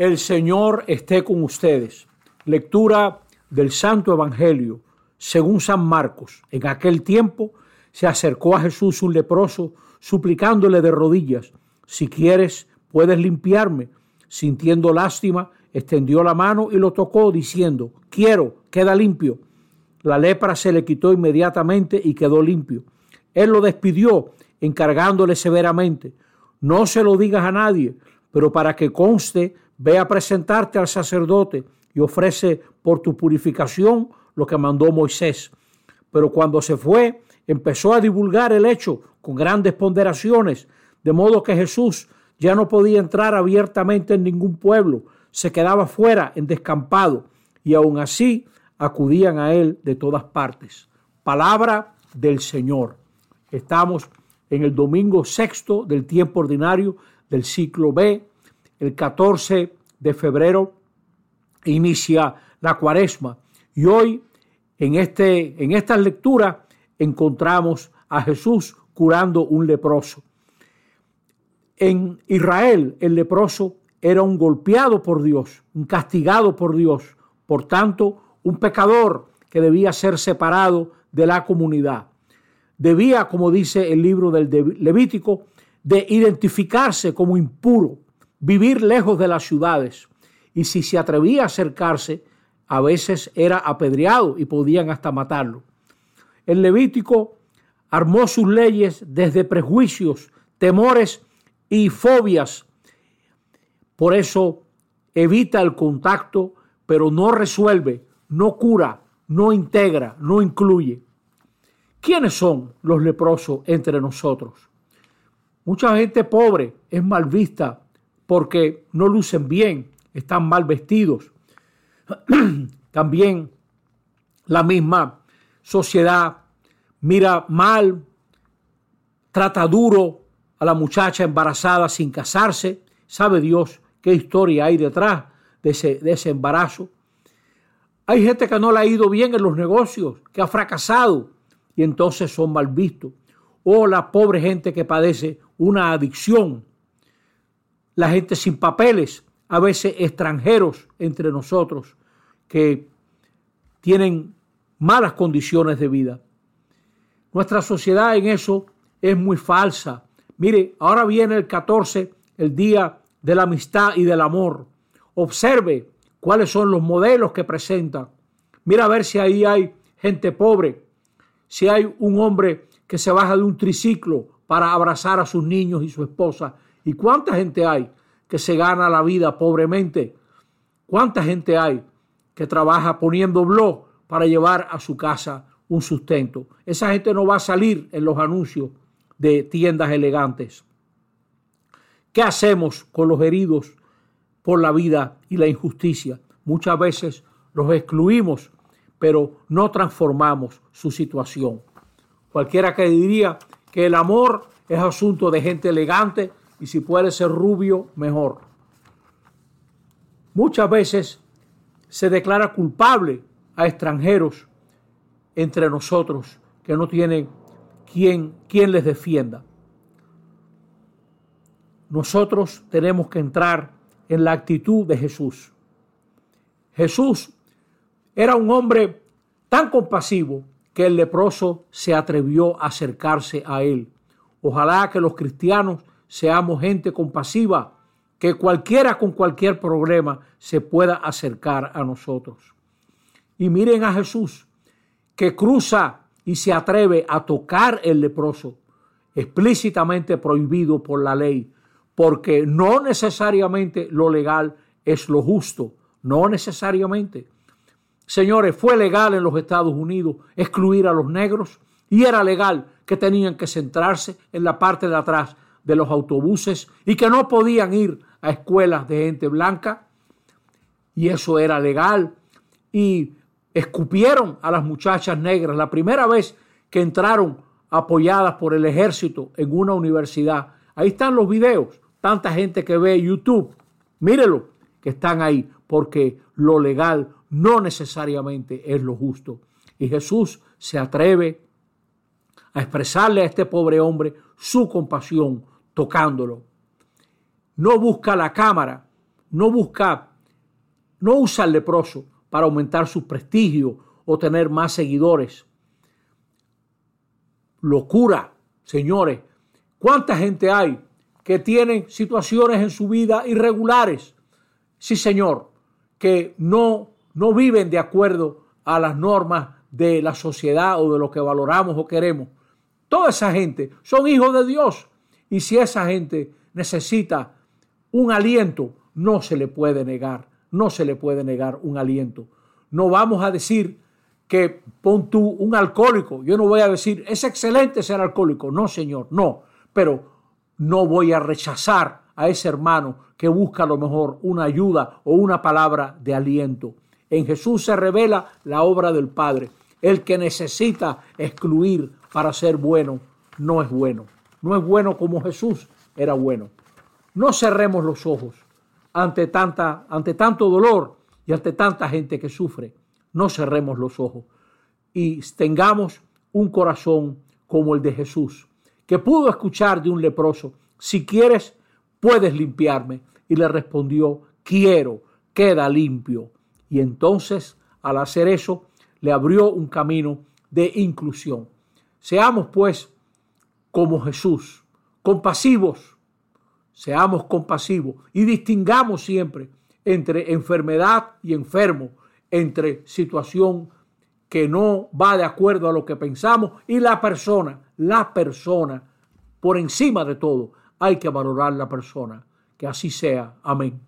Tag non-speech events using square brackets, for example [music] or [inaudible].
El Señor esté con ustedes. Lectura del Santo Evangelio según San Marcos. En aquel tiempo se acercó a Jesús un leproso, suplicándole de rodillas, si quieres, puedes limpiarme. Sintiendo lástima, extendió la mano y lo tocó, diciendo, quiero, queda limpio. La lepra se le quitó inmediatamente y quedó limpio. Él lo despidió, encargándole severamente, no se lo digas a nadie, pero para que conste, ve a presentarte al sacerdote y ofrece por tu purificación lo que mandó Moisés. Pero cuando se fue, empezó a divulgar el hecho con grandes ponderaciones, de modo que Jesús ya no podía entrar abiertamente en ningún pueblo, se quedaba fuera en descampado, y aun así acudían a él de todas partes. Palabra del Señor. Estamos en el domingo sexto del tiempo ordinario del ciclo B, el 14 de febrero inicia la cuaresma y hoy en, este, en esta lectura encontramos a Jesús curando un leproso. En Israel el leproso era un golpeado por Dios, un castigado por Dios, por tanto un pecador que debía ser separado de la comunidad. Debía, como dice el libro del Levítico, de identificarse como impuro, vivir lejos de las ciudades. Y si se atrevía a acercarse, a veces era apedreado y podían hasta matarlo. El Levítico armó sus leyes desde prejuicios, temores y fobias. Por eso evita el contacto, pero no resuelve, no cura, no integra, no incluye. ¿Quiénes son los leprosos entre nosotros? Mucha gente pobre es mal vista porque no lucen bien, están mal vestidos, [clears throat] También la misma sociedad mira mal, trata duro a la muchacha embarazada sin casarse. Sabe Dios qué historia hay detrás de ese, embarazo. Hay gente que no le ha ido bien en los negocios, que ha fracasado y entonces son mal vistos. O la pobre gente que padece una adicción. La gente sin papeles, a veces extranjeros entre nosotros, que tienen malas condiciones de vida. Nuestra sociedad en eso es muy falsa. Mire, ahora viene el 14, el día de la amistad y del amor. Observe cuáles son los modelos que presenta. Mira a ver si ahí hay gente pobre, si hay un hombre que se baja de un triciclo para abrazar a sus niños y su esposa. ¿Y cuánta gente hay que se gana la vida pobremente? ¿Cuánta gente hay que trabaja poniendo blog para llevar a su casa un sustento. Esa gente no va a salir en los anuncios de tiendas elegantes. ¿Qué hacemos con los heridos por la vida y la injusticia? Muchas veces los excluimos, pero no transformamos su situación. Cualquiera que diría que el amor es asunto de gente elegante y si puede ser rubio, mejor. Muchas veces se declara culpable a extranjeros entre nosotros que no tienen quien, quien les defienda. Nosotros tenemos que entrar en la actitud de Jesús. Jesús era un hombre tan compasivo que el leproso se atrevió a acercarse a él. Ojalá que los cristianos seamos gente compasiva que cualquiera con cualquier problema se pueda acercar a nosotros. Y miren a Jesús, que cruza y se atreve a tocar el leproso, explícitamente prohibido por la ley, porque no necesariamente lo legal es lo justo, no necesariamente. Señores, fue legal en los Estados Unidos excluir a los negros y era legal que tenían que centrarse en la parte de atrás de los autobuses y que no podían ir a escuelas de gente blanca y eso era legal. Y escupieron a las muchachas negras la primera vez que entraron apoyadas por el ejército en una universidad. Ahí están los videos, tanta gente que ve YouTube, mírelo, que están ahí, porque lo legal no necesariamente es lo justo. Y Jesús se atreve a expresarle a este pobre hombre su compasión tocándolo no busca la cámara, no busca, no usa al leproso para aumentar su prestigio o tener más seguidores. Locura, señores. ¿Cuánta gente hay que tiene situaciones en su vida irregulares? Sí, señor, que no, no viven de acuerdo a las normas de la sociedad o de lo que valoramos o queremos. Toda esa gente son hijos de Dios. Y si esa gente necesita un aliento, no se le puede negar, no se le puede negar un aliento. No vamos a decir que pon tú un alcohólico. Yo no voy a decir, es excelente ser alcohólico. No, señor, no. Pero no voy a rechazar a ese hermano que busca a lo mejor una ayuda o una palabra de aliento. En Jesús se revela la obra del Padre. El que necesita excluir para ser bueno no es bueno. No es bueno como Jesús era bueno. No cerremos los ojos ante, tanta, ante tanto dolor y ante tanta gente que sufre. No cerremos los ojos y tengamos un corazón como el de Jesús, que pudo escuchar de un leproso, si quieres, puedes limpiarme. Y le respondió, quiero, queda limpio. Y entonces, al hacer eso, le abrió un camino de inclusión. Seamos pues como Jesús, compasivos, seamos compasivos y distingamos siempre entre enfermedad y enfermo, entre situación que no va de acuerdo a lo que pensamos y la persona, la persona, por encima de todo, hay que valorar la persona. Que así sea. Amén.